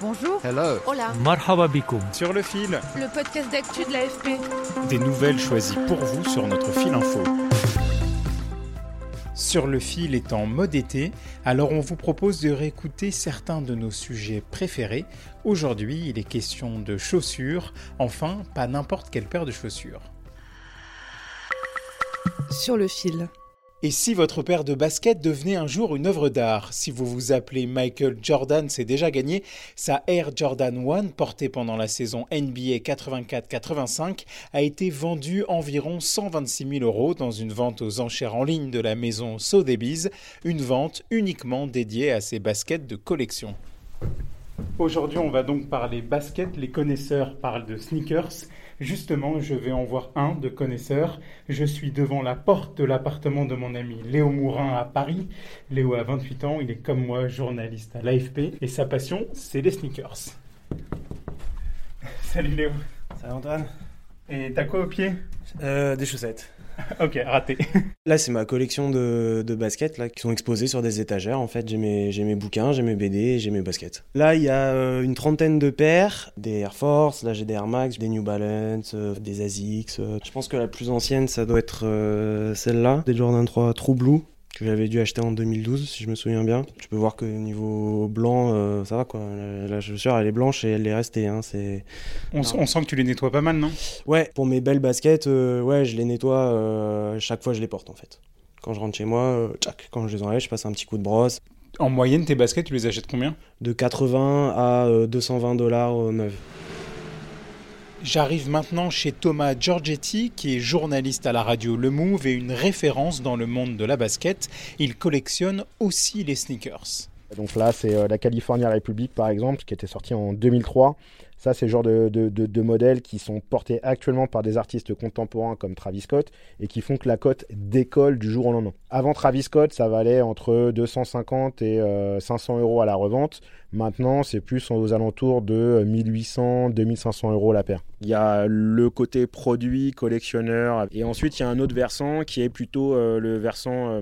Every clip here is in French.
Bonjour. Hello. Hola. Marhaba bikoum. Sur le fil, Le podcast d'actu de l'AFP. des nouvelles choisies pour vous sur notre fil info. Sur le fil est en mode été, alors on vous propose de réécouter certains de nos sujets préférés. Aujourd'hui, il est question de chaussures, enfin, pas n'importe quelle paire de chaussures. Sur le fil. Et si votre paire de baskets devenait un jour une œuvre d'art Si vous vous appelez Michael Jordan, c'est déjà gagné. Sa Air Jordan 1, portée pendant la saison NBA 84-85, a été vendue environ 126 000 euros dans une vente aux enchères en ligne de la maison Sotheby's, une vente uniquement dédiée à ces baskets de collection. Aujourd'hui, on va donc parler basket. Les connaisseurs parlent de sneakers. Justement, je vais en voir un de connaisseur. Je suis devant la porte de l'appartement de mon ami Léo Mourin à Paris. Léo a 28 ans, il est comme moi journaliste à l'AFP et sa passion, c'est les sneakers. Salut Léo. Salut Antoine? Et t'as quoi au pied? Euh, des chaussettes. Ok, raté. Là, c'est ma collection de, baskets là, qui sont exposées sur des étagères. En fait, j'ai mes, j'ai mes bouquins, j'ai mes BD, j'ai mes baskets. Là, il y a euh, une trentaine de paires, des Air Force, là j'ai des Air Max, des New Balance, euh, des Asics. euh. Je pense que la plus ancienne, ça doit être celle-là, des Jordan 3 True Blue que j'avais dû acheter en 2012 si je me souviens bien. Tu peux voir que niveau blanc, euh, ça va quoi. La, la chaussure elle est blanche et elle est restée. Hein. C'est On, sent que tu les nettoies pas mal, non? Ouais, pour mes belles baskets, euh, ouais, je les nettoie euh, chaque fois je les porte en fait. Quand je rentre chez moi, tchac, quand je les enlève, je passe un petit coup de brosse. En moyenne, tes baskets, tu les achètes combien? De 80 à euh, 220 dollars neuf. J'arrive maintenant chez Thomas Giorgetti, qui est journaliste à la radio Le Move et une référence dans le monde de la basket. Il collectionne aussi les sneakers. Donc là, c'est euh, la California Republic, par exemple, qui était sortie en 2003. Ça, c'est le genre de, modèles qui sont portés actuellement par des artistes contemporains comme Travis Scott et qui font que la cote décolle du jour au lendemain. Avant Travis Scott, ça valait entre 250 et euh, 500 euros à la revente. Maintenant, c'est plus aux alentours de 1800, 2500 euros la paire. Il y a le côté produit, collectionneur, et ensuite il y a un autre versant qui est plutôt euh, le versant euh,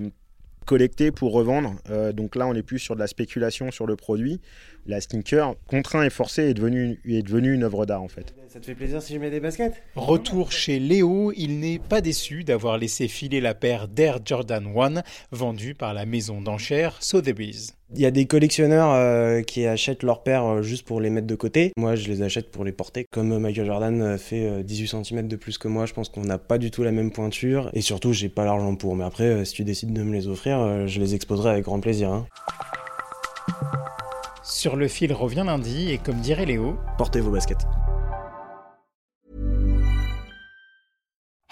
collecté pour revendre. Euh, donc là, on est plus sur de la spéculation sur le produit. La sneaker, contraint et forcé, est devenue, est devenue une œuvre d'art en fait. Ça te fait plaisir si je mets des baskets? Retour chez Léo, il n'est pas déçu d'avoir laissé filer la paire d'Air Jordan 1 vendue par la maison d'enchères Sotheby's. Il y a des collectionneurs euh, qui achètent leurs paires euh, juste pour les mettre de côté. Moi, je les achète pour les porter. Comme euh, Michael Jordan fait euh, 18 cm de plus que moi, je pense qu'on n'a pas du tout la même pointure. Et surtout, j'ai pas l'argent pour. Mais après, euh, si tu décides de me les offrir, euh, je les exposerai avec grand plaisir. hein. Sur le fil revient lundi et comme dirait Léo, Portez vos baskets.